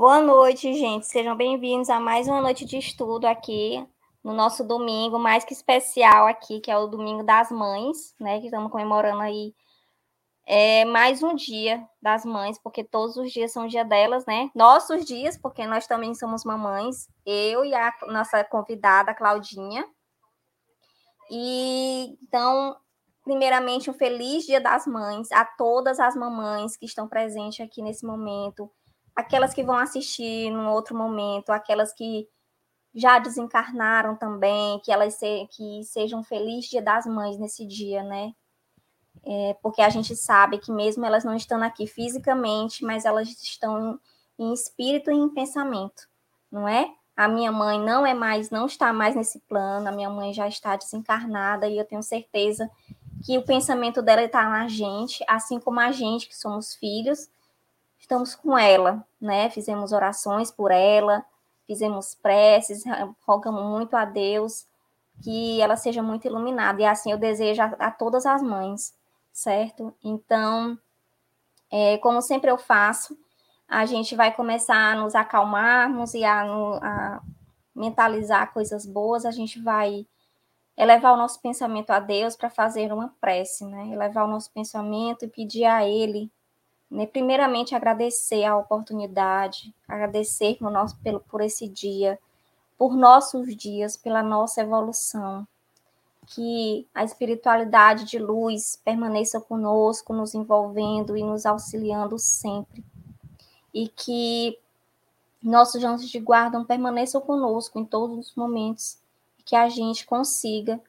Boa noite, gente. Sejam bem-vindos a mais uma noite de estudo aqui no nosso domingo mais que especial aqui, que é o Domingo das Mães, né? Que estamos comemorando aí é, mais um dia das mães, porque todos os dias são dia delas, né? Nossos dias, porque nós também somos mamães, eu e a nossa convidada, Claudinha. E então, primeiramente, um feliz Dia das Mães a todas as mamães que estão presentes aqui nesse momento aquelas que vão assistir num outro momento, aquelas que já desencarnaram também, que elas se, que sejam felizes Dia das Mães nesse dia, né? É, porque a gente sabe que mesmo elas não estando aqui fisicamente, mas elas estão em espírito e em pensamento, não é? A minha mãe não é mais, não está mais nesse plano, a minha mãe já está desencarnada e eu tenho certeza que o pensamento dela está na gente, assim como a gente que somos filhos, estamos com ela, né? Fizemos orações por ela, fizemos preces, rogamos muito a Deus que ela seja muito iluminada. E assim eu desejo a, a todas as mães, certo? Então, é, como sempre eu faço, a gente vai começar a nos acalmarmos e a, a mentalizar coisas boas, a gente vai elevar o nosso pensamento a Deus para fazer uma prece, né? Elevar o nosso pensamento e pedir a Ele né? Primeiramente, agradecer a oportunidade, agradecer por, nosso, pelo, por esse dia, por nossos dias, pela nossa evolução. Que a espiritualidade de luz permaneça conosco, nos envolvendo e nos auxiliando sempre. E que nossos anjos de guarda permaneçam conosco em todos os momentos. Que a gente consiga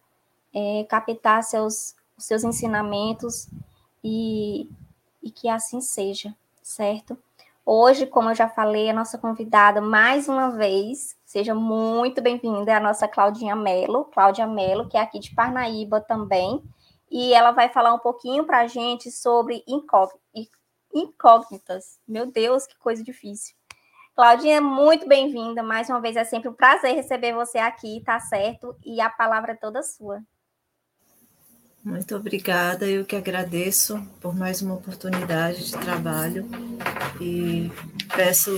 é, captar seus, seus ensinamentos e e que assim seja, certo? Hoje, como eu já falei, a nossa convidada, mais uma vez, seja muito bem-vinda, é a nossa Claudinha Melo, Cláudia Melo, que é aqui de Parnaíba também, e ela vai falar um pouquinho para a gente sobre incógnitas. Meu Deus, que coisa difícil. Claudinha, muito bem-vinda, mais uma vez, é sempre um prazer receber você aqui, tá certo? E a palavra é toda sua. Muito obrigada, eu que agradeço por mais uma oportunidade de trabalho e peço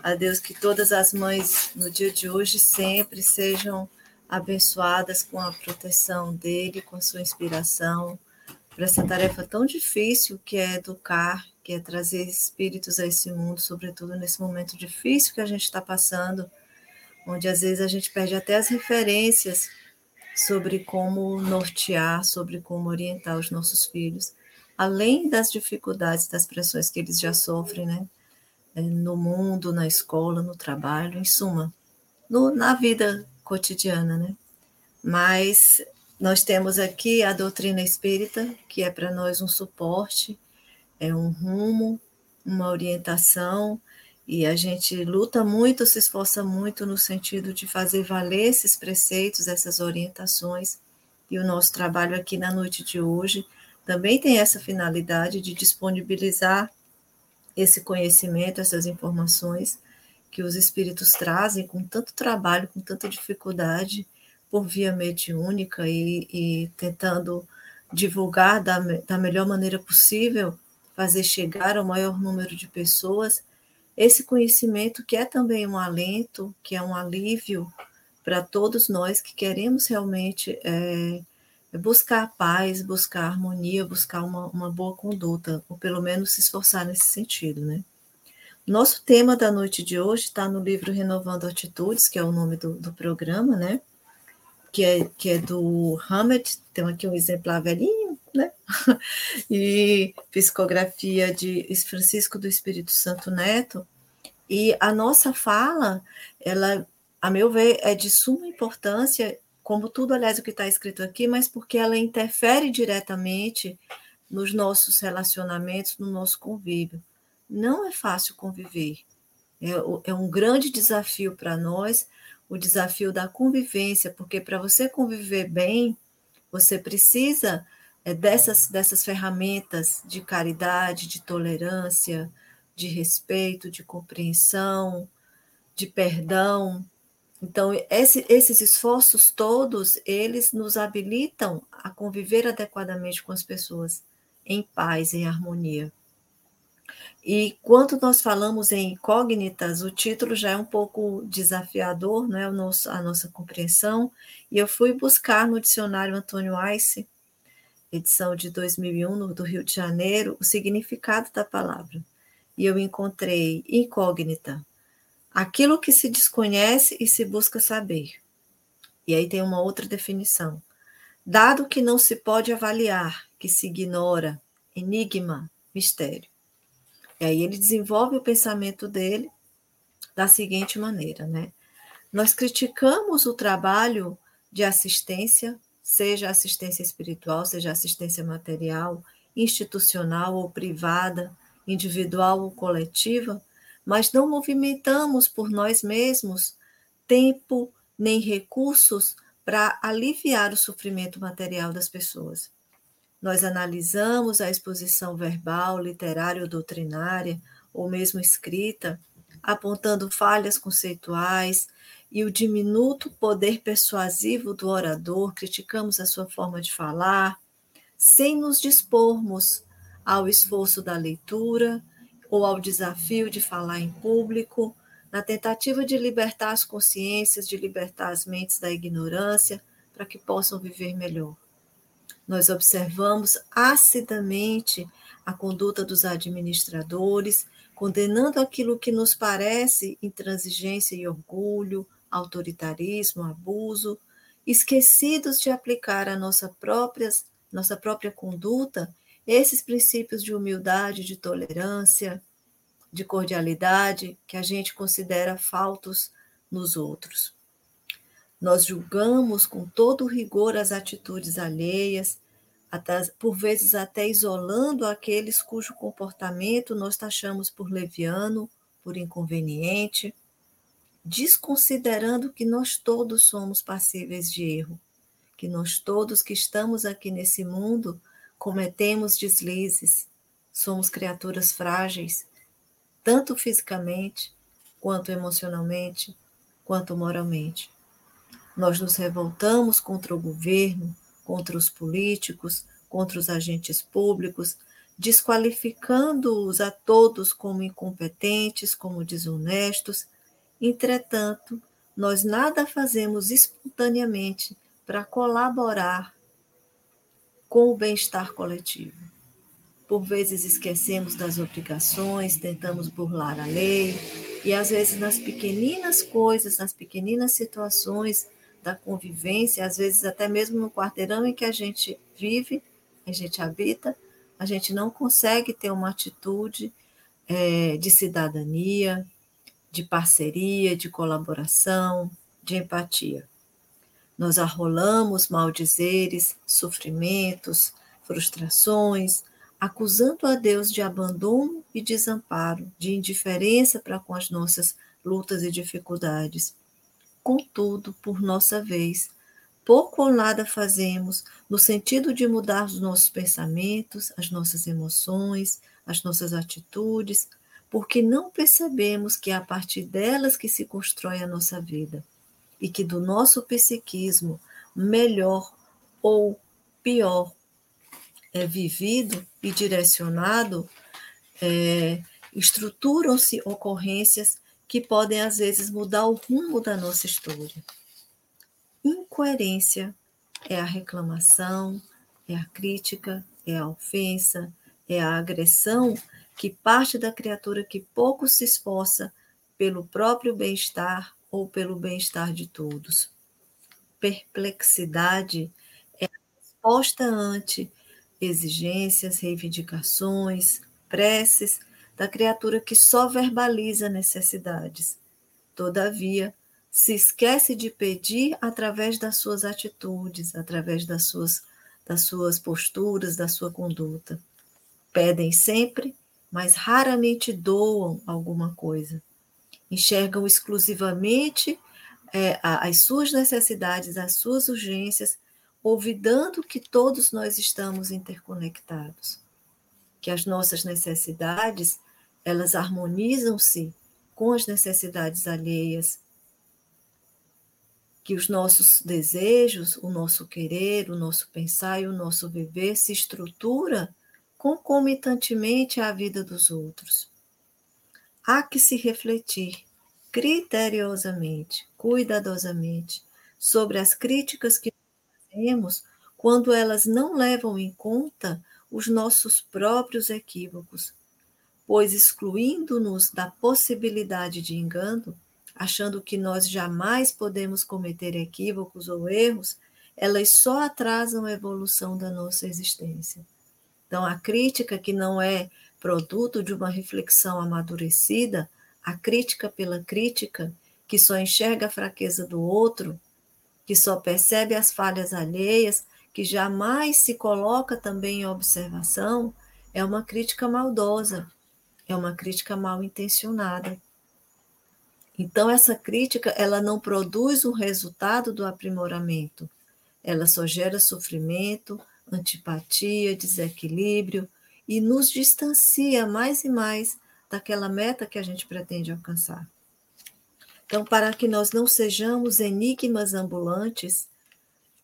a Deus que todas as mães no dia de hoje sempre sejam abençoadas com a proteção dele, com a sua inspiração, para essa tarefa tão difícil que é educar, que é trazer espíritos a esse mundo, sobretudo nesse momento difícil que a gente está passando, onde às vezes a gente perde até as referências sobre como nortear, sobre como orientar os nossos filhos, além das dificuldades, das pressões que eles já sofrem, né? É, no mundo, na escola, no trabalho, em suma, no, na vida cotidiana, né? Mas nós temos aqui a doutrina espírita, que é para nós um suporte, é um rumo, uma orientação, e a gente luta muito, se esforça muito no sentido de fazer valer esses preceitos, essas orientações. E o nosso trabalho aqui na noite de hoje também tem essa finalidade de disponibilizar esse conhecimento, essas informações que os espíritos trazem com tanto trabalho, com tanta dificuldade, por via mediúnica e, e tentando divulgar da, da melhor maneira possível, fazer chegar ao maior número de pessoas esse conhecimento que é também um alento, que é um alívio para todos nós que queremos realmente é, buscar paz, buscar harmonia, buscar uma, uma boa conduta, ou pelo menos se esforçar nesse sentido, né? Nosso tema da noite de hoje está no livro Renovando Atitudes, que é o nome do, do programa, né? Que é, que é do Hammett, tem aqui um exemplar velhinho, né? e psicografia de Francisco do Espírito Santo Neto. E a nossa fala, ela, a meu ver, é de suma importância, como tudo, aliás, o que está escrito aqui, mas porque ela interfere diretamente nos nossos relacionamentos, no nosso convívio. Não é fácil conviver. É, é um grande desafio para nós, o desafio da convivência, porque para você conviver bem, você precisa é, dessas, dessas ferramentas de caridade, de tolerância, de respeito, de compreensão, de perdão. Então, esse, esses esforços todos, eles nos habilitam a conviver adequadamente com as pessoas, em paz, em harmonia. E quando nós falamos em incógnitas, o título já é um pouco desafiador, né, o nosso, a nossa compreensão, e eu fui buscar no dicionário Antônio Ice, edição de 2001, do Rio de Janeiro, o significado da palavra. E eu encontrei incógnita, aquilo que se desconhece e se busca saber. E aí tem uma outra definição. Dado que não se pode avaliar, que se ignora, enigma, mistério. E aí ele desenvolve o pensamento dele da seguinte maneira, né? Nós criticamos o trabalho de assistência, seja assistência espiritual, seja assistência material, institucional ou privada, individual ou coletiva, mas não movimentamos por nós mesmos tempo nem recursos para aliviar o sofrimento material das pessoas. Nós analisamos a exposição verbal, literária ou doutrinária, ou mesmo escrita, apontando falhas conceituais e o diminuto poder persuasivo do orador, criticamos a sua forma de falar, sem nos dispormos ao esforço da leitura ou ao desafio de falar em público, na tentativa de libertar as consciências, de libertar as mentes da ignorância, para que possam viver melhor. Nós observamos acidamente a conduta dos administradores, condenando aquilo que nos parece intransigência e orgulho, autoritarismo, abuso, esquecidos de aplicar a nossa própria, nossa própria conduta esses princípios de humildade, de tolerância, de cordialidade que a gente considera faltos nos outros. Nós julgamos com todo rigor as atitudes alheias, até, por vezes até isolando aqueles cujo comportamento nós taxamos por leviano, por inconveniente, desconsiderando que nós todos somos passíveis de erro, que nós todos que estamos aqui nesse mundo cometemos deslizes, somos criaturas frágeis, tanto fisicamente, quanto emocionalmente, quanto moralmente. Nós nos revoltamos contra o governo, contra os políticos, contra os agentes públicos, desqualificando-os a todos como incompetentes, como desonestos. Entretanto, nós nada fazemos espontaneamente para colaborar com o bem-estar coletivo. Por vezes esquecemos das obrigações, tentamos burlar a lei, e às vezes nas pequeninas coisas, nas pequeninas situações, da convivência, às vezes até mesmo no quarteirão em que a gente vive, a gente habita, a gente não consegue ter uma atitude é, de cidadania, de parceria, de colaboração, de empatia. Nós arrolamos maldizeres, sofrimentos, frustrações, acusando a Deus de abandono e desamparo, de indiferença para com as nossas lutas e dificuldades. Contudo, por nossa vez, pouco ou nada fazemos no sentido de mudar os nossos pensamentos, as nossas emoções, as nossas atitudes, porque não percebemos que é a partir delas que se constrói a nossa vida e que do nosso psiquismo melhor ou pior é vivido e direcionado, é, estruturam-se ocorrências que podem, às vezes, mudar o rumo da nossa história. Incoerência é a reclamação, é a crítica, é a ofensa, é a agressão que parte da criatura que pouco se esforça pelo próprio bem-estar ou pelo bem-estar de todos. Perplexidade é a resposta ante exigências, reivindicações, preces da criatura que só verbaliza necessidades. Todavia, se esquece de pedir através das suas atitudes, através das suas, das suas posturas, da sua conduta. Pedem sempre, mas raramente doam alguma coisa. Enxergam exclusivamente é, as suas necessidades, as suas urgências, olvidando que todos nós estamos interconectados, que as nossas necessidades elas harmonizam-se com as necessidades alheias, que os nossos desejos, o nosso querer, o nosso pensar e o nosso viver se estrutura concomitantemente à vida dos outros. Há que se refletir criteriosamente, cuidadosamente, sobre as críticas que fazemos quando elas não levam em conta os nossos próprios equívocos, pois excluindo-nos da possibilidade de engano, achando que nós jamais podemos cometer equívocos ou erros, elas só atrasam a evolução da nossa existência. Então, a crítica que não é produto de uma reflexão amadurecida, a crítica pela crítica, que só enxerga a fraqueza do outro, que só percebe as falhas alheias, que jamais se coloca também em observação, é uma crítica maldosa, é uma crítica mal intencionada. Então essa crítica, ela não produz o resultado do aprimoramento. Ela só gera sofrimento, antipatia, desequilíbrio e nos distancia mais e mais daquela meta que a gente pretende alcançar. Então, para que nós não sejamos enigmas ambulantes,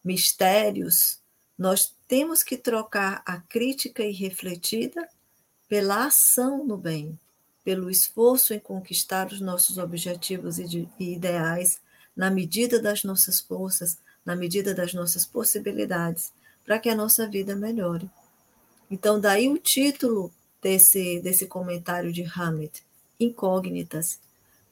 mistérios, nós temos que trocar a crítica irrefletida pela ação no bem, pelo esforço em conquistar os nossos objetivos e, ideais na medida das nossas forças, na medida das nossas possibilidades, para que a nossa vida melhore. Então, daí o título desse, desse comentário de Hammett, Incógnitas.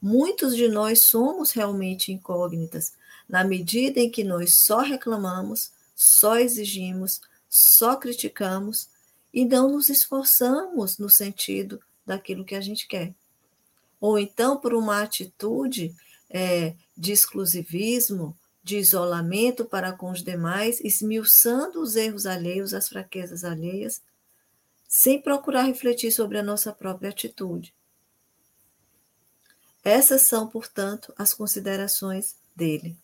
Muitos de nós somos realmente incógnitas, na medida em que nós só reclamamos, só exigimos, só criticamos e não nos esforçamos no sentido daquilo que a gente quer. Ou então, por uma atitude é, de exclusivismo, de isolamento para com os demais, esmiuçando os erros alheios, as fraquezas alheias, sem procurar refletir sobre a nossa própria atitude. Essas são, portanto, as considerações dele.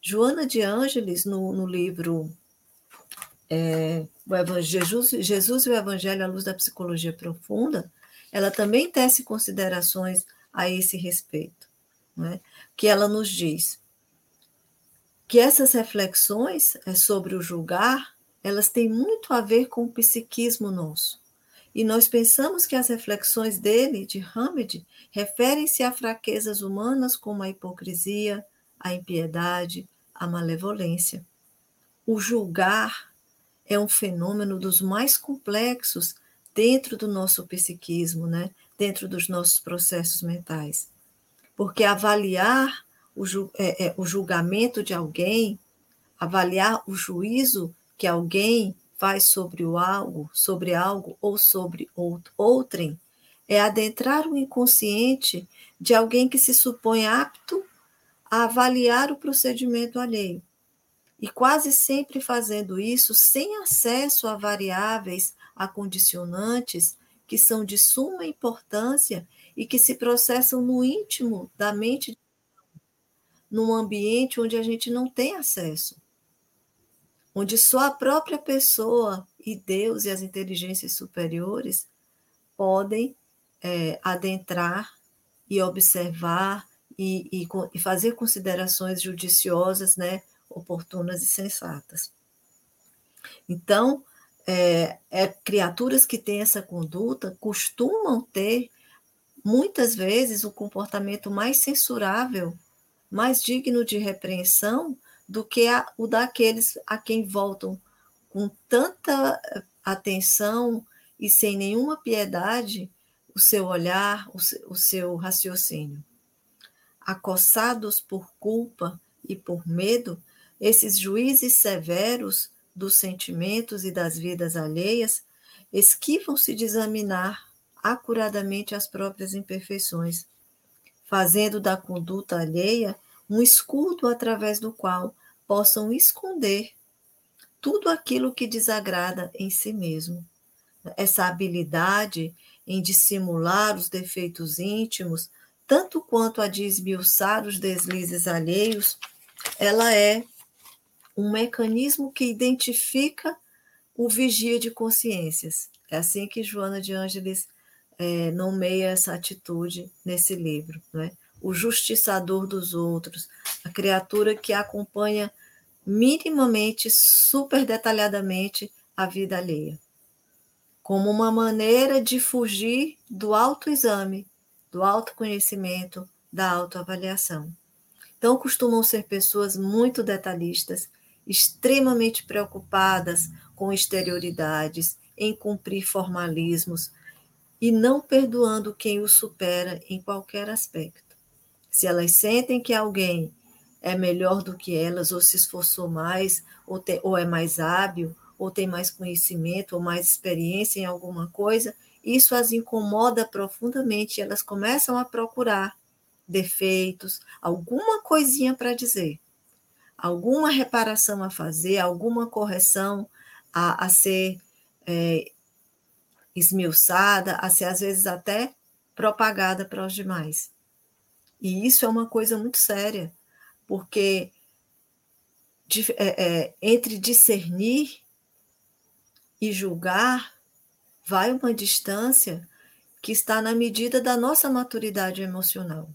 Joana de Ângeles, no, no livro é, Jesus, Jesus e o Evangelho à luz da psicologia profunda, ela também tece considerações a esse respeito, é? que ela nos diz que essas reflexões é, sobre o julgar, elas têm muito a ver com o psiquismo nosso. E nós pensamos que as reflexões dele, de Hamed, referem-se a fraquezas humanas como a hipocrisia, a impiedade, a malevolência. O julgar é um fenômeno dos mais complexos dentro do nosso psiquismo, né? dentro dos nossos processos mentais. Porque avaliar o, é, é, o julgamento de alguém, avaliar o juízo que alguém faz sobre o algo, sobre algo ou sobre outro, outrem, é adentrar o inconsciente de alguém que se supõe apto a avaliar o procedimento alheio. E quase sempre fazendo isso sem acesso a variáveis, a condicionantes que são de suma importância e que se processam no íntimo da mente num ambiente onde a gente não tem acesso, onde só a própria pessoa e Deus e as inteligências superiores podem é, adentrar e observar e, e, e, fazer considerações judiciosas, né, oportunas e sensatas. Então, é, é, criaturas que têm essa conduta costumam ter, muitas vezes, o comportamento mais censurável mais digno de repreensão do que a, o daqueles a quem voltam com tanta eh, atenção e sem nenhuma piedade o seu olhar, o o seu raciocínio. Acossados por culpa e por medo, esses juízes severos dos sentimentos e das vidas alheias esquivam-se de examinar acuradamente as próprias imperfeições, fazendo da conduta alheia um escudo através do qual possam esconder tudo aquilo que desagrada em si mesmo. Essa habilidade em dissimular os defeitos íntimos, tanto quanto a de esmiuçar os deslizes alheios, ela é um mecanismo que identifica o vigia de consciências. É assim que Joana de Ângeles é, nomeia essa atitude nesse livro. Né? O justiçador dos outros, a criatura que acompanha minimamente, super detalhadamente a vida alheia. como uma maneira de fugir do autoexame, do autoconhecimento, da autoavaliação. Então, costumam ser pessoas muito detalhistas, extremamente preocupadas com exterioridades, em cumprir formalismos e não perdoando quem o supera em qualquer aspecto. Se elas sentem que alguém é melhor do que elas, ou se esforçou mais, ou, te, ou é mais hábil, ou tem mais conhecimento, ou mais experiência em alguma coisa, isso as incomoda profundamente elas começam a procurar defeitos, alguma coisinha para dizer, alguma reparação a fazer, alguma correção a, a ser é, esmiuçada, a ser às vezes até propagada para os demais. E isso é uma coisa muito séria, porque de, é, é, entre discernir e julgar vai uma distância que está na medida da nossa maturidade emocional.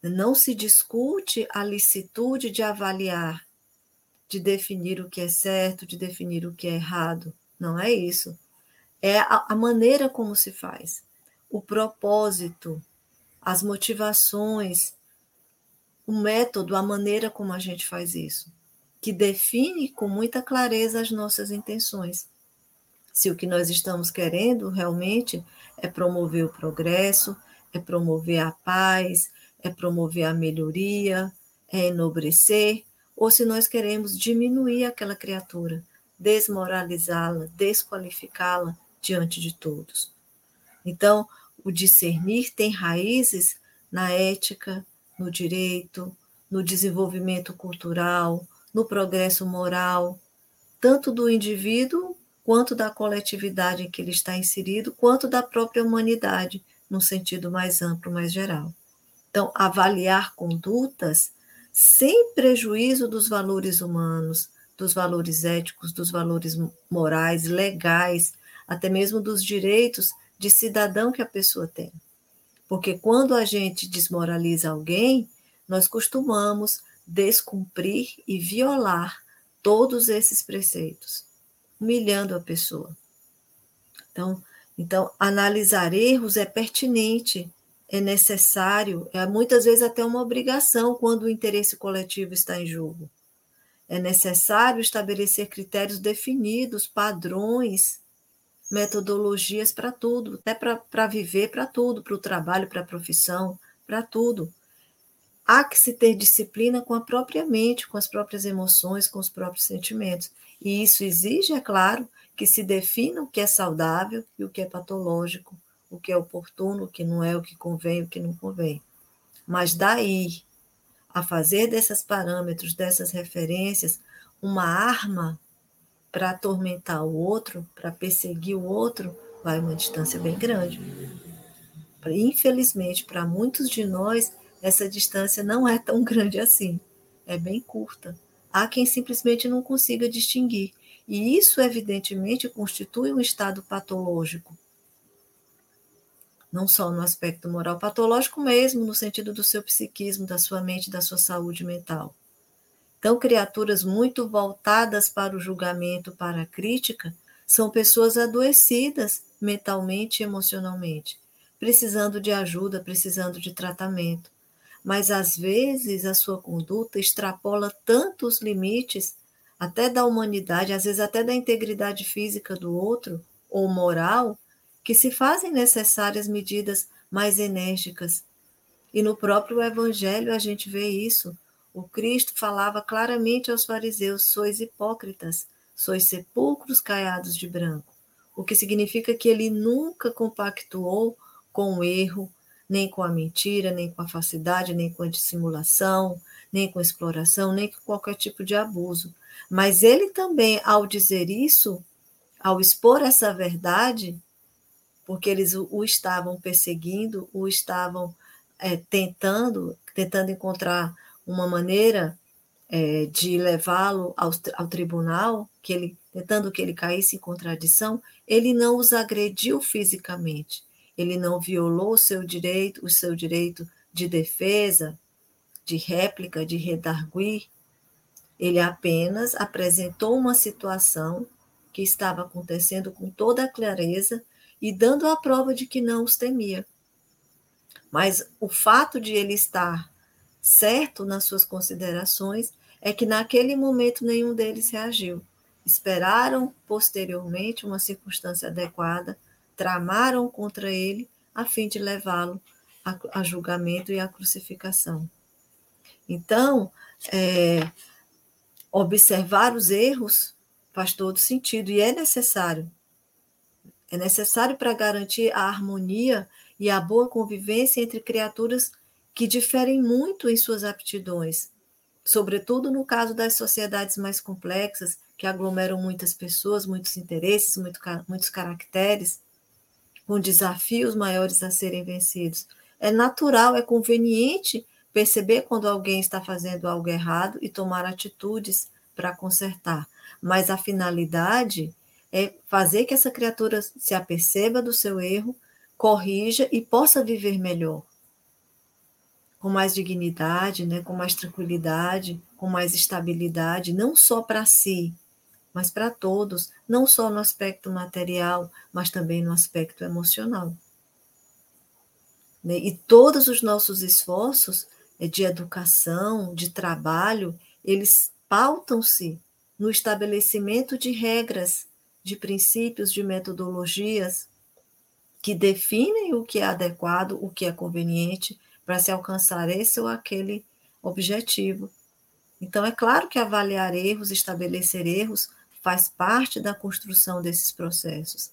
Não se discute a licitude de avaliar, de definir o que é certo, de definir o que é errado. Não é isso. É a, a maneira como se faz, o propósito, as motivações, o método, a maneira como a gente faz isso, que define com muita clareza as nossas intenções. Se o que nós estamos querendo realmente é promover o progresso, é promover a paz, é promover a melhoria, é enobrecer, ou se nós queremos diminuir aquela criatura, desmoralizá-la, desqualificá-la diante de todos. Então, o discernir tem raízes na ética, no direito, no desenvolvimento cultural, no progresso moral, tanto do indivíduo quanto da coletividade em que ele está inserido, quanto da própria humanidade, no sentido mais amplo, mais geral. Então, avaliar condutas sem prejuízo dos valores humanos, dos valores éticos, dos valores morais, legais, até mesmo dos direitos de cidadão que a pessoa tem. Porque quando a gente desmoraliza alguém, nós costumamos descumprir e violar todos esses preceitos, humilhando a pessoa. Então, então analisar erros é pertinente, é necessário, é muitas vezes até uma obrigação quando o interesse coletivo está em jogo. É necessário estabelecer critérios definidos, padrões, metodologias para tudo, até para viver, para tudo, para o trabalho, para a profissão, para tudo. Há que se ter disciplina com a própria mente, com as próprias emoções, com os próprios sentimentos. E isso exige, é claro, que se defina o que é saudável e o que é patológico, o que é oportuno, o que não é, o que convém, o que não convém. Mas daí a fazer desses parâmetros, dessas referências, uma arma para atormentar o outro, para perseguir o outro, vai uma distância bem grande. Infelizmente, para muitos de nós, essa distância não é tão grande assim, é bem curta. Há quem simplesmente não consiga distinguir. E isso, evidentemente, constitui um estado patológico, não só no aspecto moral patológico mesmo, no sentido do seu psiquismo, da sua mente, da sua saúde mental. Então, criaturas muito voltadas para o julgamento, para a crítica, são pessoas adoecidas mentalmente e emocionalmente, precisando de ajuda, precisando de tratamento. Mas às vezes a sua conduta extrapola tanto os limites, até da humanidade, às vezes até da integridade física do outro, ou moral, que se fazem necessárias medidas mais enérgicas. E no próprio Evangelho a gente vê isso. O Cristo falava claramente aos fariseus: sois hipócritas, sois sepulcros caiados de branco. O que significa que ele nunca compactuou com o erro, nem com a mentira, nem com a falsidade, nem com a dissimulação, nem com a exploração, nem com qualquer tipo de abuso. Mas ele também, ao dizer isso, ao expor essa verdade, porque eles o, estavam perseguindo, o estavam é, tentando, tentando encontrar uma maneira é, de levá-lo ao, ao tribunal, que ele, tentando que ele caísse em contradição, ele não os agrediu fisicamente, ele não violou o seu direito, o seu direito de defesa, de réplica, de redarguir, ele apenas apresentou uma situação que estava acontecendo com toda a clareza e dando a prova de que não os temia. Mas o fato de ele estar certo nas suas considerações é que naquele momento nenhum deles reagiu. Esperaram posteriormente uma circunstância adequada, tramaram contra ele a fim de levá-lo a, a, julgamento e a crucificação. Então, é, observar os erros faz todo sentido e é necessário. É necessário para garantir a harmonia e a boa convivência entre criaturas que diferem muito em suas aptidões, sobretudo no caso das sociedades mais complexas, que aglomeram muitas pessoas, muitos interesses, muito, muitos caracteres, com desafios maiores a serem vencidos. É natural, é conveniente perceber quando alguém está fazendo algo errado e tomar atitudes para consertar. Mas a finalidade é fazer que essa criatura se aperceba do seu erro, corrija e possa viver melhor com mais dignidade, né, com mais tranquilidade, com mais estabilidade, não só para si, mas para todos, não só no aspecto material, mas também no aspecto emocional. Né? E todos os nossos esforços é, de educação, de trabalho, eles pautam-se no estabelecimento de regras, de princípios, de metodologias que definem o que é adequado, o que é conveniente, para se alcançar esse ou aquele objetivo. Então, é claro que avaliar erros, estabelecer erros, faz parte da construção desses processos,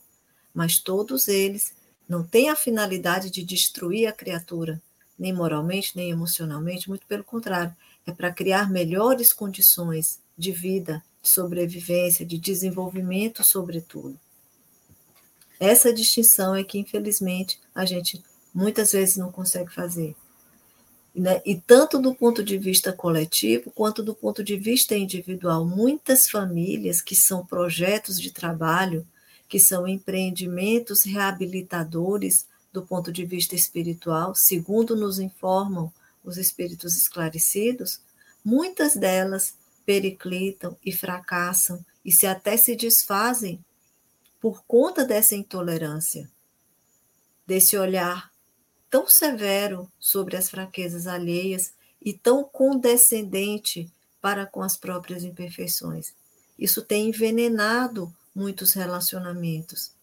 mas todos eles não têm a finalidade de destruir a criatura, nem moralmente, nem emocionalmente, muito pelo contrário, é para criar melhores condições de vida, de sobrevivência, de desenvolvimento, sobretudo. Essa distinção é que, infelizmente, a gente muitas vezes não consegue fazer. Né? E tanto do ponto de vista coletivo quanto do ponto de vista individual, muitas famílias que são projetos de trabalho, que são empreendimentos reabilitadores do ponto de vista espiritual, segundo nos informam os espíritos esclarecidos, muitas delas periclitam e fracassam e se até se desfazem por conta dessa intolerância, desse olhar tão severo sobre as fraquezas alheias e tão condescendente para com as próprias imperfeições. Isso tem envenenado muitos relacionamentos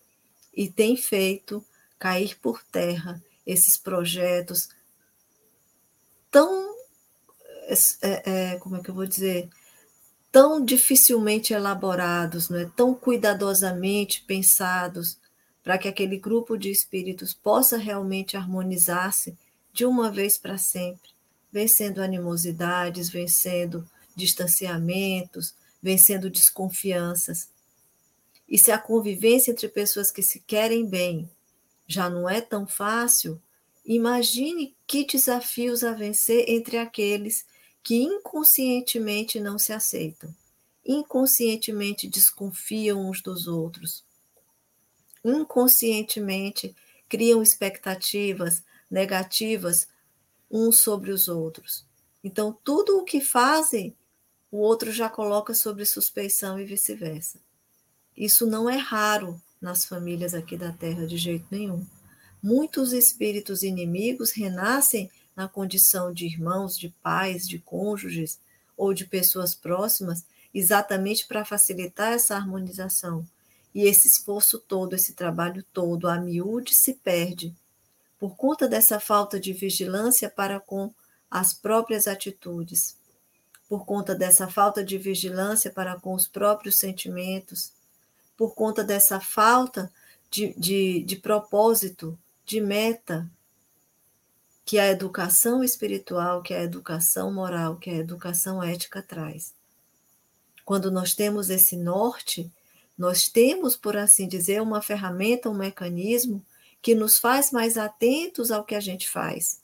e tem feito cair por terra esses projetos tão, é, é, como é que eu vou dizer, tão dificilmente elaborados, não é? tão cuidadosamente pensados para que aquele grupo de espíritos possa realmente harmonizar-se de uma vez para sempre, vencendo animosidades, vencendo distanciamentos, vencendo desconfianças. E se a convivência entre pessoas que se querem bem já não é tão fácil, imagine que desafios a vencer entre aqueles que inconscientemente não se aceitam, inconscientemente desconfiam uns dos outros inconscientemente criam expectativas negativas uns sobre os outros. Então, tudo o que fazem, o outro já coloca sobre suspeição e vice-versa. Isso não é raro nas famílias aqui da Terra de jeito nenhum. Muitos espíritos inimigos renascem na condição de irmãos, de pais, de cônjuges ou de pessoas próximas, exatamente para facilitar essa harmonização e esse esforço todo, esse trabalho todo, a miúde se perde por conta dessa falta de vigilância para com as próprias atitudes, por conta dessa falta de vigilância para com os próprios sentimentos, por conta dessa falta de, de, de propósito, de meta, que a educação espiritual, que a educação moral, que a educação ética traz. Quando nós temos esse norte, nós temos, por assim dizer, uma ferramenta, um mecanismo que nos faz mais atentos ao que a gente faz,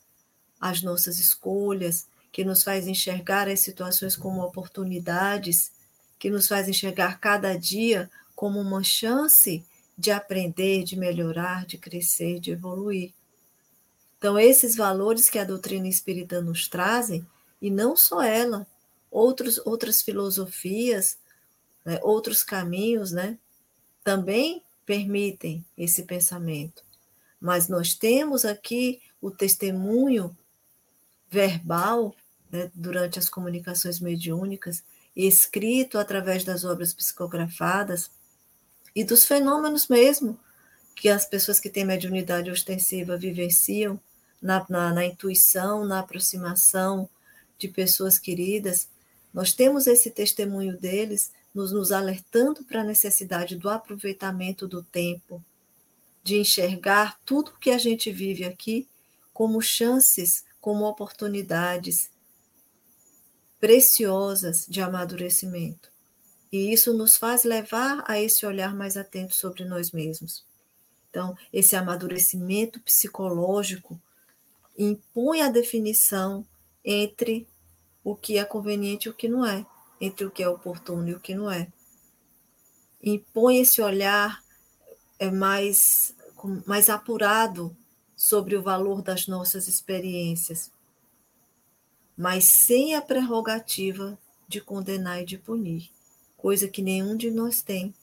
às nossas escolhas, que nos faz enxergar as situações como oportunidades, que nos faz enxergar cada dia como uma chance de aprender, de melhorar, de crescer, de evoluir. Então, esses valores que a doutrina espírita nos trazem, e não só ela, outros, outras filosofias, né, outros caminhos, né, também permitem esse pensamento. Mas nós temos aqui o testemunho verbal né, durante as comunicações mediúnicas, escrito através das obras psicografadas e dos fenômenos mesmo que as pessoas que têm mediunidade ostensiva vivenciam na, na, na intuição, na aproximação de pessoas queridas. Nós temos esse testemunho deles nos, nos alertando para a necessidade do aproveitamento do tempo, de enxergar tudo que a gente vive aqui como chances, como oportunidades preciosas de amadurecimento. E isso nos faz levar a esse olhar mais atento sobre nós mesmos. Então, esse amadurecimento psicológico impõe a definição entre o que é conveniente e o que não é, entre o que é oportuno e o que não é. Impõe esse olhar é mais, mais apurado sobre o valor das nossas experiências, mas sem a prerrogativa de condenar e de punir, coisa que nenhum de nós tem.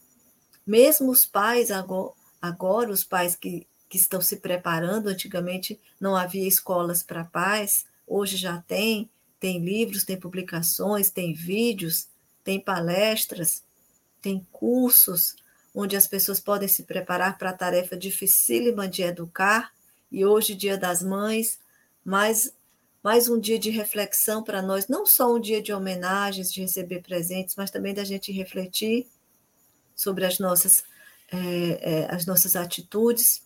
Mesmo os pais, agora, agora os pais que, que estão se preparando, antigamente não havia escolas para pais, hoje já tem, tem livros, tem publicações, tem vídeos, tem palestras, tem cursos onde as pessoas podem se preparar para a tarefa dificílima de educar, e hoje, Dia das Mães, mais mais um dia de reflexão para nós, não só um dia de homenagens, de receber presentes, mas também da gente refletir sobre as nossas, é, é, as nossas atitudes.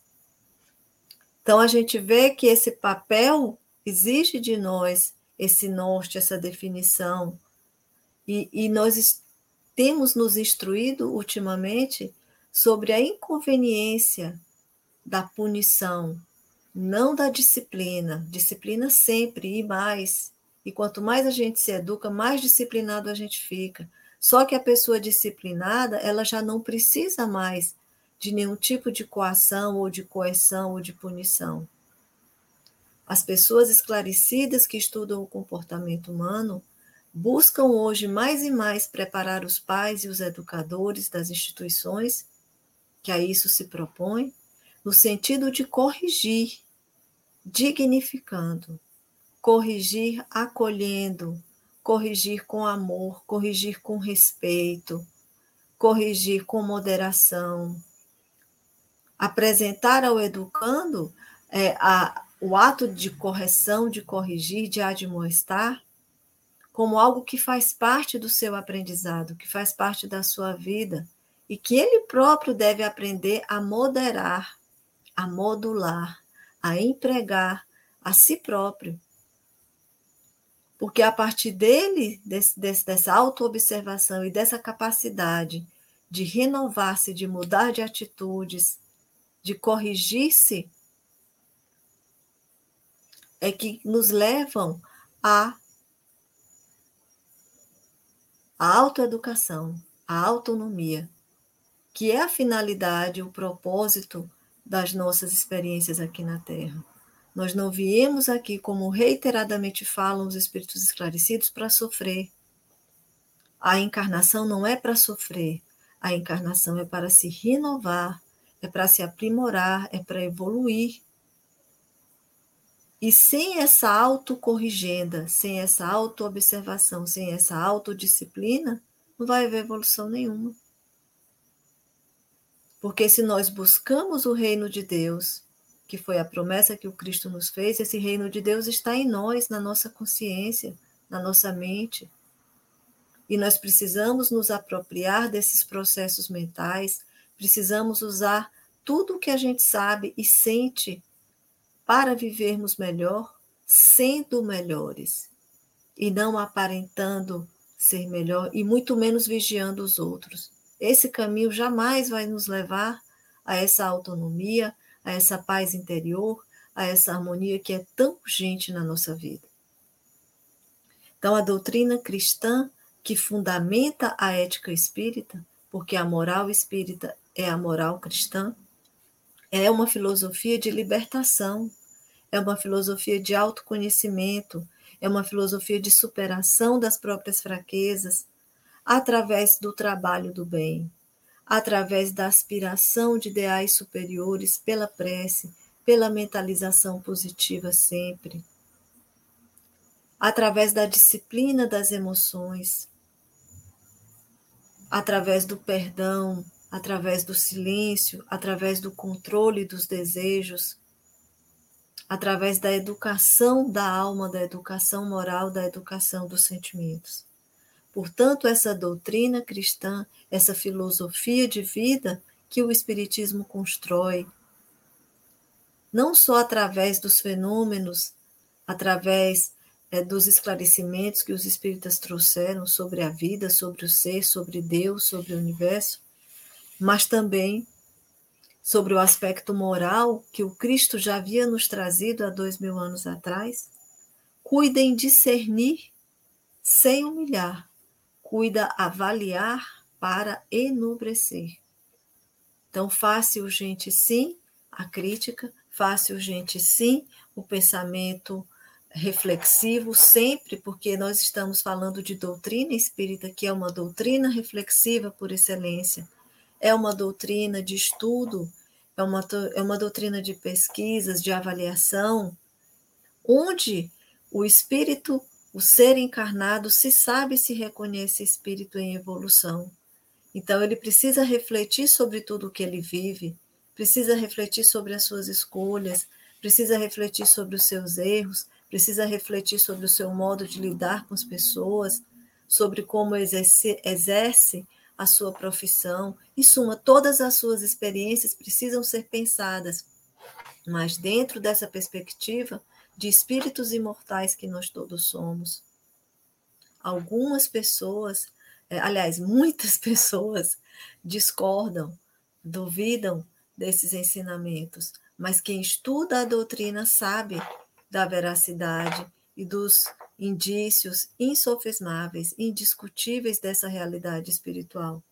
Então, a gente vê que esse papel exige de nós esse norte, essa definição, e, e nós temos nos instruído ultimamente sobre a inconveniência da punição, não da disciplina. Disciplina sempre e mais. E quanto mais a gente se educa, mais disciplinado a gente fica. Só que a pessoa disciplinada, ela já não precisa mais de nenhum tipo de coação ou de coerção ou de punição. As pessoas esclarecidas que estudam o comportamento humano buscam hoje mais e mais preparar os pais e os educadores das instituições que a isso se propõem, no sentido de corrigir dignificando, corrigir acolhendo, corrigir com amor, corrigir com respeito, corrigir com moderação. Apresentar ao educando é, a, o ato de correção, de corrigir, de admoestar, como algo que faz parte do seu aprendizado, que faz parte da sua vida, e que ele próprio deve aprender a moderar, a modular, a empregar a si próprio. Porque a partir dele, desse, desse, dessa autoobservação e dessa capacidade de renovar-se, de mudar de atitudes, de corrigir-se, é que nos levam a autoeducação, a autonomia, que é a finalidade, o propósito das nossas experiências aqui na Terra. Nós não viemos aqui, como reiteradamente falam os espíritos esclarecidos, para sofrer. A encarnação não é para sofrer, a encarnação é para se renovar, é para se aprimorar, é para evoluir. E sem essa autocorrigenda, sem essa autoobservação, sem essa autodisciplina, não vai haver evolução nenhuma. Porque se nós buscamos o reino de Deus, que foi a promessa que o Cristo nos fez, esse reino de Deus está em nós, na nossa consciência, na nossa mente. E nós precisamos nos apropriar desses processos mentais, precisamos usar tudo o que a gente sabe e sente para vivermos melhor, sendo melhores, e não aparentando ser melhor, e muito menos vigiando os outros. Esse caminho jamais vai nos levar a essa autonomia, a essa paz interior, a essa harmonia que é tão urgente na nossa vida. Então, a doutrina cristã que fundamenta a ética espírita, porque a moral espírita é a moral cristã, é uma filosofia de libertação, é uma filosofia de autoconhecimento, é uma filosofia de superação das próprias fraquezas, através do trabalho do bem, através da aspiração de ideais superiores pela prece, pela mentalização positiva sempre, através da disciplina das emoções, através do perdão, através do silêncio, através do controle dos desejos, através da educação da alma, da educação moral, da educação dos sentimentos. Portanto, essa doutrina cristã, essa filosofia de vida que o Espiritismo constrói, não só através dos fenômenos, através é, dos esclarecimentos que os espíritas trouxeram sobre a vida, sobre o ser, sobre Deus, sobre o universo, mas também sobre o aspecto moral que o Cristo já havia nos trazido há dois mil anos atrás. Cuida em discernir sem humilhar, cuida avaliar para enobrecer. Então, fácil urgente sim a crítica, fácil urgente sim o pensamento reflexivo, sempre, porque nós estamos falando de doutrina espírita, que é uma doutrina reflexiva por excelência, é uma doutrina de estudo, é uma, é uma doutrina de pesquisas, de avaliação, onde o espírito o ser encarnado se sabe se reconhece espírito em evolução. Então, ele precisa refletir sobre tudo o que ele vive, precisa refletir sobre as suas escolhas, precisa refletir sobre os seus erros, precisa refletir sobre o seu modo de lidar com as pessoas, sobre como exerce, exerce a sua profissão. Em suma, todas as suas experiências precisam ser pensadas, mas dentro dessa perspectiva de espíritos imortais que nós todos somos. Algumas pessoas, é, aliás, muitas pessoas discordam, duvidam desses ensinamentos, mas quem estuda a doutrina sabe da veracidade e dos indícios insofismáveis, indiscutíveis dessa realidade espiritual.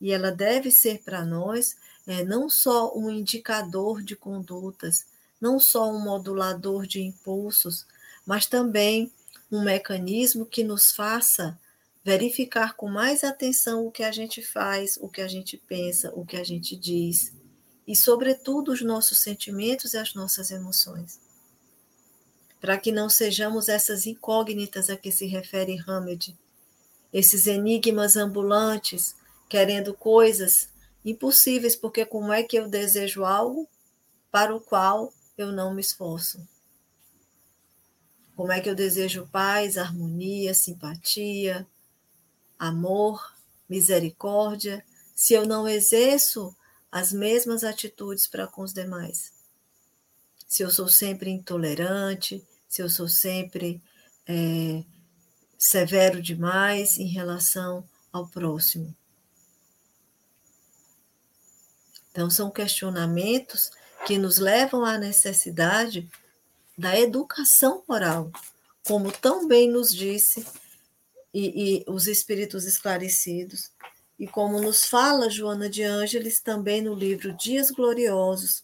E ela deve ser para nós é, não só um indicador de condutas, não só um modulador de impulsos, mas também um mecanismo que nos faça verificar com mais atenção o que a gente faz, o que a gente pensa, o que a gente diz, e, sobretudo, os nossos sentimentos e as nossas emoções. Para que não sejamos essas incógnitas a que se refere Hamed, esses enigmas ambulantes, querendo coisas impossíveis, porque como é que eu desejo algo para o qual eu não me esforço? Como é que eu desejo paz, harmonia, simpatia, amor, misericórdia, se eu não exerço as mesmas atitudes para com os demais? Se eu sou sempre intolerante, se eu sou sempre é, severo demais em relação ao próximo. Então, são questionamentos que nos levam à necessidade da educação moral, como tão bem nos disse e, e os espíritos esclarecidos, e como nos fala Joana de Ângeles também no livro Dias Gloriosos,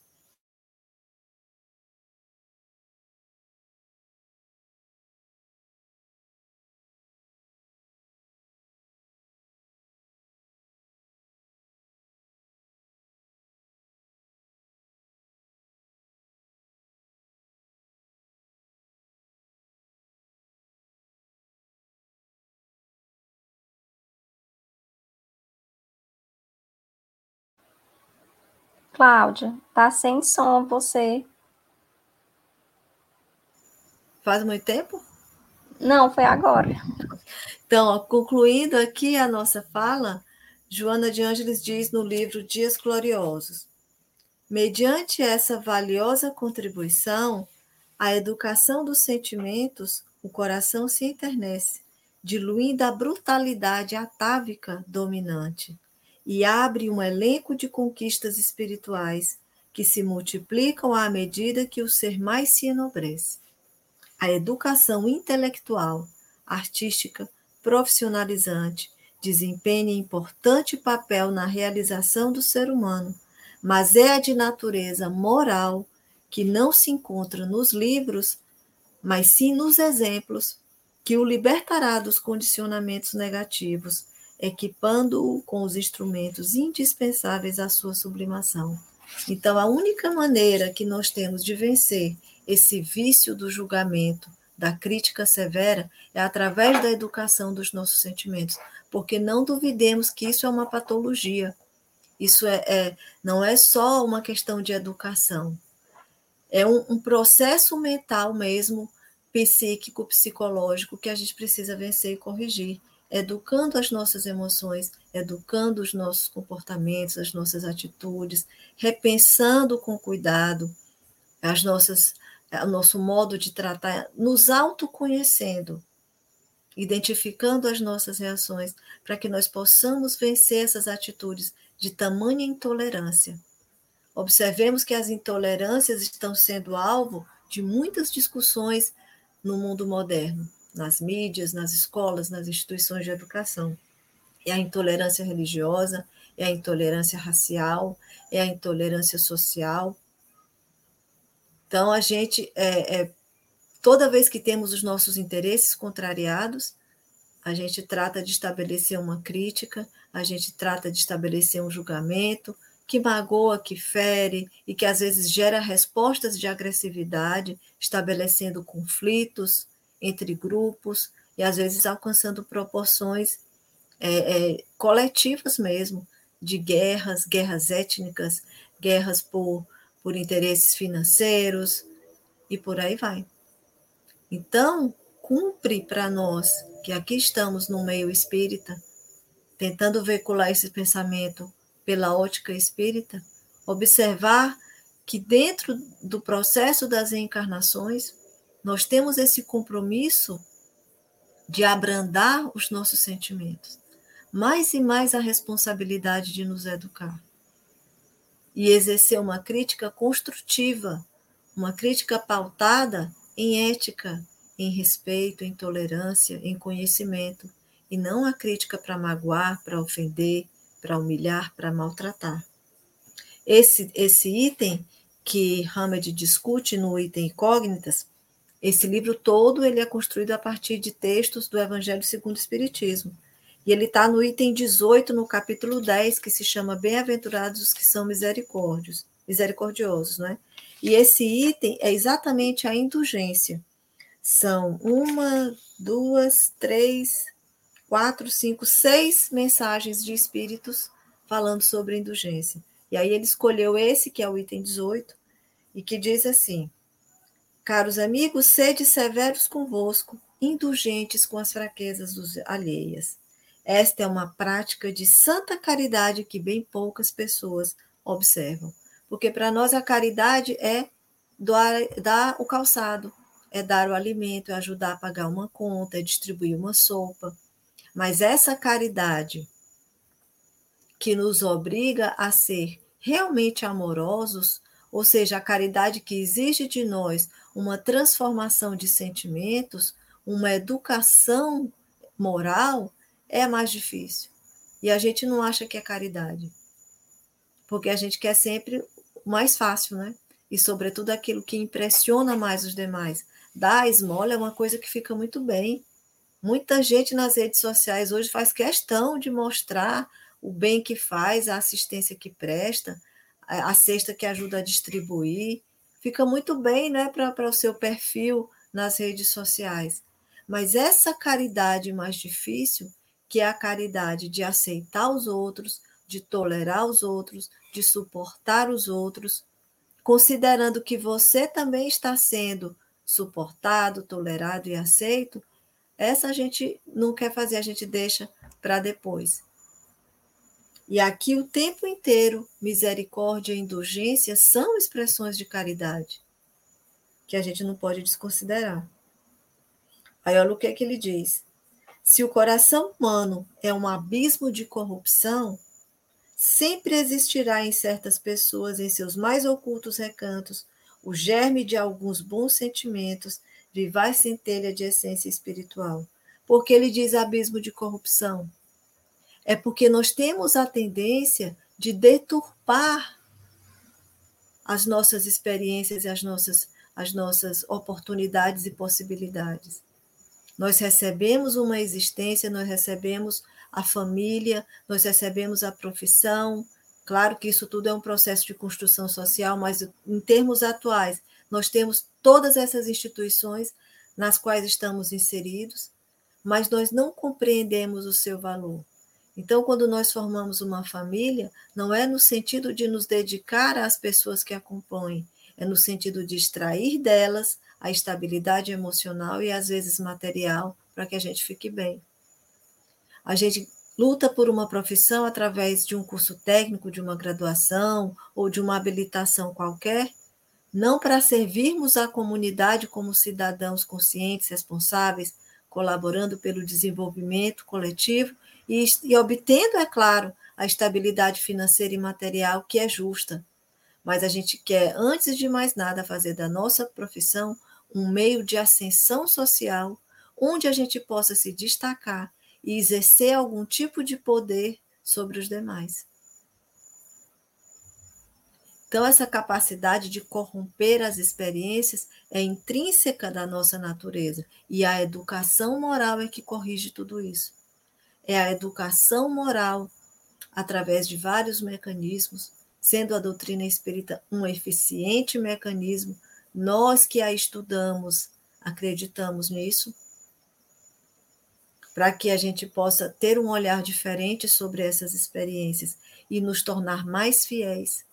Cláudia, tá sem som você. Faz muito tempo? Não, foi agora. Então, ó, concluindo aqui a nossa fala, Joana de Ângeles diz no livro Dias Gloriosos: mediante essa valiosa contribuição, a educação dos sentimentos, o coração se enternece, diluindo a brutalidade atávica dominante e abre um elenco de conquistas espirituais que se multiplicam à medida que o ser mais se enobrece. A educação intelectual, artística, profissionalizante desempenha importante papel na realização do ser humano, mas é a de natureza moral que não se encontra nos livros, mas sim nos exemplos que o libertará dos condicionamentos negativos equipando-o com os instrumentos indispensáveis à sua sublimação. Então, a única maneira que nós temos de vencer esse vício do julgamento, da crítica severa, é através da educação dos nossos sentimentos, porque não duvidemos que isso é uma patologia. Isso é, é não é só uma questão de educação, é um, um processo mental mesmo, psíquico, psicológico, que a gente precisa vencer e corrigir educando as nossas emoções, educando os nossos comportamentos, as nossas atitudes, repensando com cuidado as nossas, o nosso modo de tratar, nos autoconhecendo, identificando as nossas reações, para que nós possamos vencer essas atitudes de tamanha intolerância. Observemos que as intolerâncias estão sendo alvo de muitas discussões no mundo moderno nas mídias, nas escolas, nas instituições de educação. É a intolerância religiosa, é a intolerância racial, é a intolerância social. Então, a gente, é, é, toda vez que temos os nossos interesses contrariados, a gente trata de estabelecer uma crítica, a gente trata de estabelecer um julgamento que magoa, que fere e que às vezes gera respostas de agressividade, estabelecendo conflitos, entre grupos e às vezes alcançando proporções é, é, coletivas mesmo, de guerras, guerras étnicas, guerras por, por interesses financeiros e por aí vai. Então, cumpre para nós, que aqui estamos no meio espírita, tentando veicular esse pensamento pela ótica espírita, observar que dentro do processo das reencarnações, nós temos esse compromisso de abrandar os nossos sentimentos, mais e mais a responsabilidade de nos educar. E exercer uma crítica construtiva, uma crítica pautada em ética, em respeito, em tolerância, em conhecimento, e não a crítica para magoar, para ofender, para humilhar, para maltratar. Esse, esse item que Hamed discute no item incógnitas esse livro todo ele é construído a partir de textos do Evangelho segundo o Espiritismo. E ele está no item 18, no capítulo 10, que se chama Bem-aventurados os que são misericórdios, misericordiosos, né? E esse item é exatamente a indulgência. São uma, duas, três, quatro, cinco, seis mensagens de espíritos falando sobre indulgência. E aí ele escolheu esse, que é o item 18, e que diz assim: Caros amigos, sede severos convosco, indulgentes com as fraquezas dos alheias. Esta é uma prática de santa caridade que bem poucas pessoas observam. Porque para nós a caridade é doar, dar o calçado, é dar o alimento, é ajudar a pagar uma conta, é distribuir uma sopa. Mas essa caridade que nos obriga a ser realmente amorosos, ou seja, a caridade que exige de nós uma transformação de sentimentos, uma educação moral, é mais difícil. E a gente não acha que é caridade. Porque a gente quer sempre o mais fácil, né? E, sobretudo, aquilo que impressiona mais os demais. Dar esmola é uma coisa que fica muito bem. Muita gente nas redes sociais hoje faz questão de mostrar o bem que faz, a assistência que presta, a cesta que ajuda a distribuir fica muito bem né, para o seu perfil nas redes sociais. Mas essa caridade mais difícil, que é a caridade de aceitar os outros, de tolerar os outros, de suportar os outros, considerando que você também está sendo suportado, tolerado e aceito, essa a gente não quer fazer, a gente deixa para depois. E aqui o tempo inteiro, misericórdia e indulgência são expressões de caridade que a gente não pode desconsiderar. Aí olha o que, é que ele diz. Se o coração humano é um abismo de corrupção, sempre existirá em certas pessoas, em seus mais ocultos recantos, o germe de alguns bons sentimentos, vivaz centelha de essência espiritual. Porque ele diz abismo de corrupção? É porque nós temos a tendência de deturpar as nossas experiências e as nossas, as nossas oportunidades e possibilidades. Nós recebemos uma existência, nós recebemos a família, nós recebemos a profissão. Claro que isso tudo é um processo de construção social, mas em termos atuais, nós temos todas essas instituições nas quais estamos inseridos, mas nós não compreendemos o seu valor. Então, quando nós formamos uma família, não é no sentido de nos dedicar às pessoas que a compõem, é no sentido de extrair delas a estabilidade emocional e às vezes material para que a gente fique bem. A gente luta por uma profissão através de um curso técnico, de uma graduação ou de uma habilitação qualquer, não para servirmos à comunidade como cidadãos conscientes, responsáveis, colaborando pelo desenvolvimento coletivo e, e obtendo, é claro, a estabilidade financeira e material que é justa. Mas a gente quer, antes de mais nada, fazer da nossa profissão um meio de ascensão social, onde a gente possa se destacar e exercer algum tipo de poder sobre os demais. Então, essa capacidade de corromper as experiências é intrínseca da nossa natureza, e a educação moral é que corrige tudo isso é a educação moral através de vários mecanismos, sendo a doutrina espírita um eficiente mecanismo, nós que a estudamos acreditamos nisso, para que a gente possa ter um olhar diferente sobre essas experiências e nos tornar mais fiéis,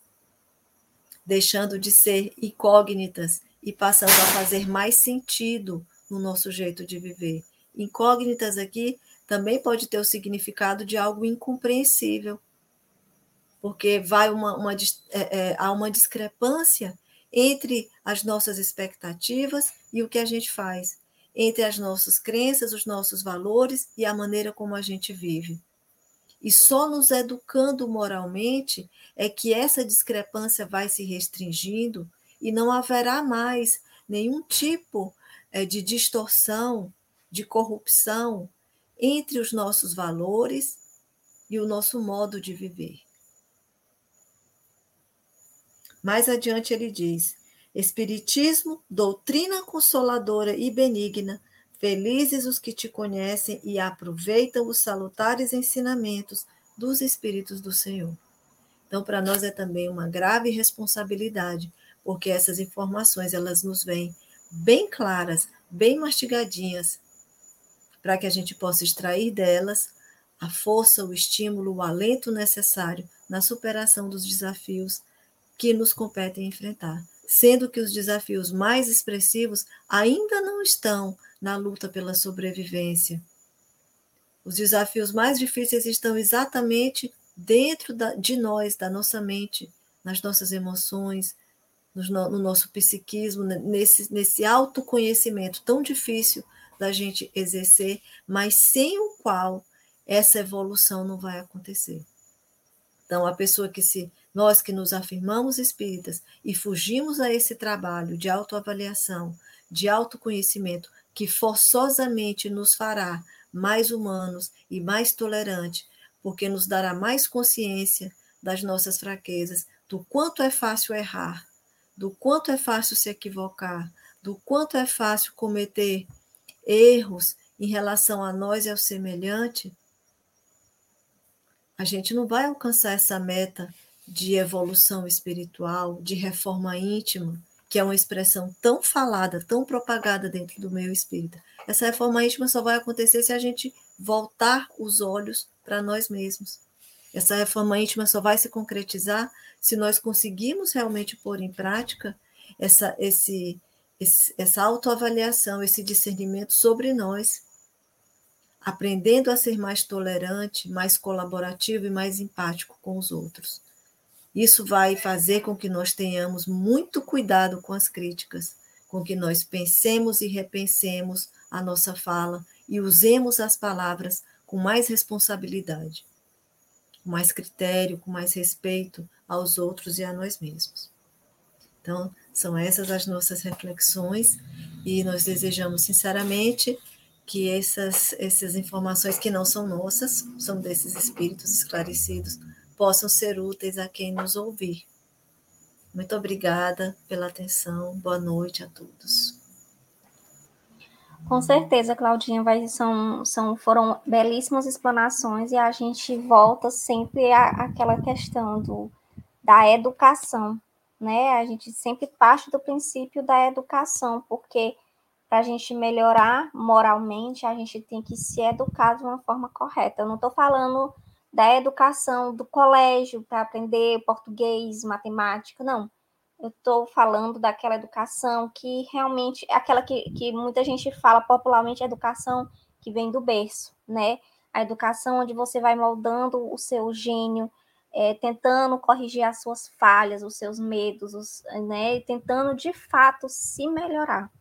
deixando de ser incógnitas e passando a fazer mais sentido no nosso jeito de viver. Incógnitas aqui também pode ter o significado de algo incompreensível, porque vai uma, uma, é, é, há uma discrepância entre as nossas expectativas e o que a gente faz, entre as nossas crenças, os nossos valores e a maneira como a gente vive. E só nos educando moralmente é que essa discrepância vai se restringindo e não haverá mais nenhum tipo é, de distorção, de corrupção, entre os nossos valores e o nosso modo de viver. Mais adiante ele diz: Espiritismo, doutrina consoladora e benigna, felizes os que te conhecem e aproveitam os salutares ensinamentos dos Espíritos do Senhor. Então, para nós é também uma grave responsabilidade, porque essas informações elas nos vêm bem claras, bem mastigadinhas, para que a gente possa extrair delas a força, o estímulo, o alento necessário na superação dos desafios que nos competem enfrentar, sendo que os desafios mais expressivos ainda não estão na luta pela sobrevivência. Os desafios mais difíceis estão exatamente dentro da, de nós, da nossa mente, nas nossas emoções, no, no nosso psiquismo, nesse, nesse autoconhecimento tão difícil da gente exercer, mas sem o qual essa evolução não vai acontecer. Então, a pessoa que se nós que nos afirmamos espíritas e fugimos a esse trabalho de autoavaliação, de autoconhecimento, que forçosamente nos fará mais humanos e mais tolerantes, porque nos dará mais consciência das nossas fraquezas, do quanto é fácil errar, do quanto é fácil se equivocar, do quanto é fácil cometer erros em relação a nós e ao semelhante, a gente não vai alcançar essa meta de evolução espiritual, de reforma íntima, que é uma expressão tão falada, tão propagada dentro do meio espírita. Essa reforma íntima só vai acontecer se a gente voltar os olhos para nós mesmos. Essa reforma íntima só vai se concretizar se nós conseguirmos realmente pôr em prática essa, esse, esse, essa autoavaliação, esse discernimento sobre nós, aprendendo a ser mais tolerante, mais colaborativo e mais empático com os outros. Isso vai fazer com que nós tenhamos muito cuidado com as críticas, com que nós pensemos e repensemos a nossa fala e usemos as palavras com mais responsabilidade, com mais critério, com mais respeito aos outros e a nós mesmos. Então, são essas as nossas reflexões e nós desejamos sinceramente que essas, essas informações que não são nossas, são desses espíritos esclarecidos, possam ser úteis a quem nos ouvir. Muito obrigada pela atenção. Boa noite a todos. Com certeza, Claudinha, vai, são, são, foram belíssimas explanações e a gente volta sempre à, àquela questão do, da educação, né? A gente sempre parte do princípio da educação, porque para a gente melhorar moralmente, a gente tem que se educar de uma forma correta. Eu não estou falando da educação do colégio para aprender português, matemática, não eu estou falando daquela educação que realmente é aquela que, que muita gente fala popularmente, educação que vem do berço, né? A educação onde você vai moldando o seu gênio, é, tentando corrigir as suas falhas, os seus medos, os, né? Tentando de fato se melhorar.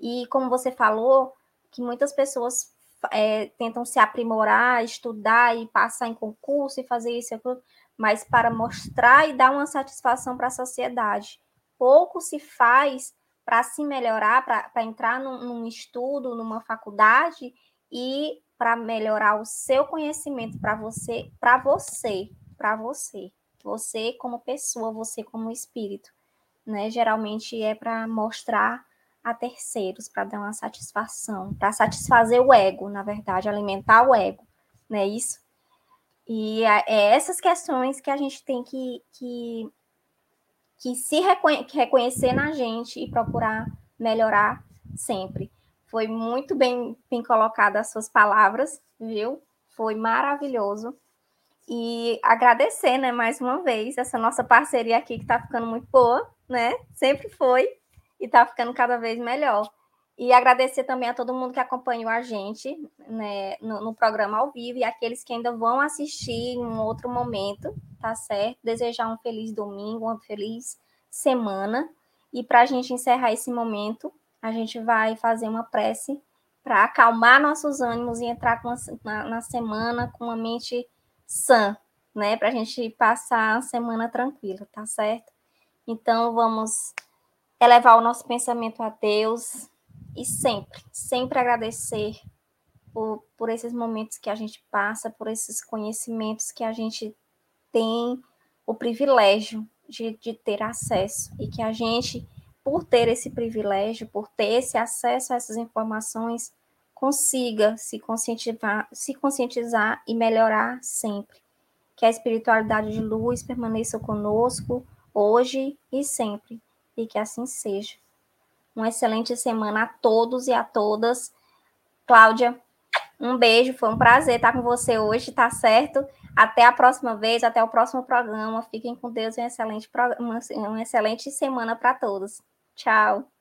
E como você falou, que muitas pessoas é, tentam se aprimorar, estudar e passar em concurso e fazer isso e aquilo, mas para mostrar e dar uma satisfação para a sociedade. Pouco se faz para se melhorar, para entrar num, num estudo, numa faculdade e para melhorar o seu conhecimento para você, para você, para você, você como pessoa, você como espírito, né? Geralmente é para mostrar a terceiros, para dar uma satisfação, para satisfazer o ego, na verdade, alimentar o ego, não é isso? E é essas questões que a gente tem que, que, que se reconhe reconhecer na gente e procurar melhorar sempre. Foi muito bem, bem as suas palavras, viu? Foi maravilhoso. E agradecer, né, mais uma vez, essa nossa parceria aqui que está ficando muito boa, né? Sempre foi e está ficando cada vez melhor. E agradecer também a todo mundo que acompanhou a gente né, no, no, programa ao vivo e aqueles que ainda vão assistir em um outro momento, tá certo? Desejar um feliz domingo, uma feliz semana. E para a gente encerrar esse momento, a gente vai fazer uma prece para acalmar nossos ânimos e entrar uma, na, na, semana com uma mente sã, né? Para a gente passar a semana tranquila, tá certo? Então vamos elevar o nosso pensamento a Deus e sempre, sempre agradecer por, por esses momentos que a gente passa, por esses conhecimentos que a gente tem o privilégio de, de ter acesso e que a gente, por ter esse privilégio, por ter esse acesso a essas informações, consiga se conscientizar, se conscientizar e melhorar sempre. Que a espiritualidade de luz permaneça conosco hoje e sempre, e que assim seja. Uma excelente semana a todos e a todas. Cláudia, um beijo, foi um prazer estar com você hoje, tá certo? Até a próxima vez, até o próximo programa. Fiquem com Deus e uma excelente, uma excelente semana para todos. Tchau.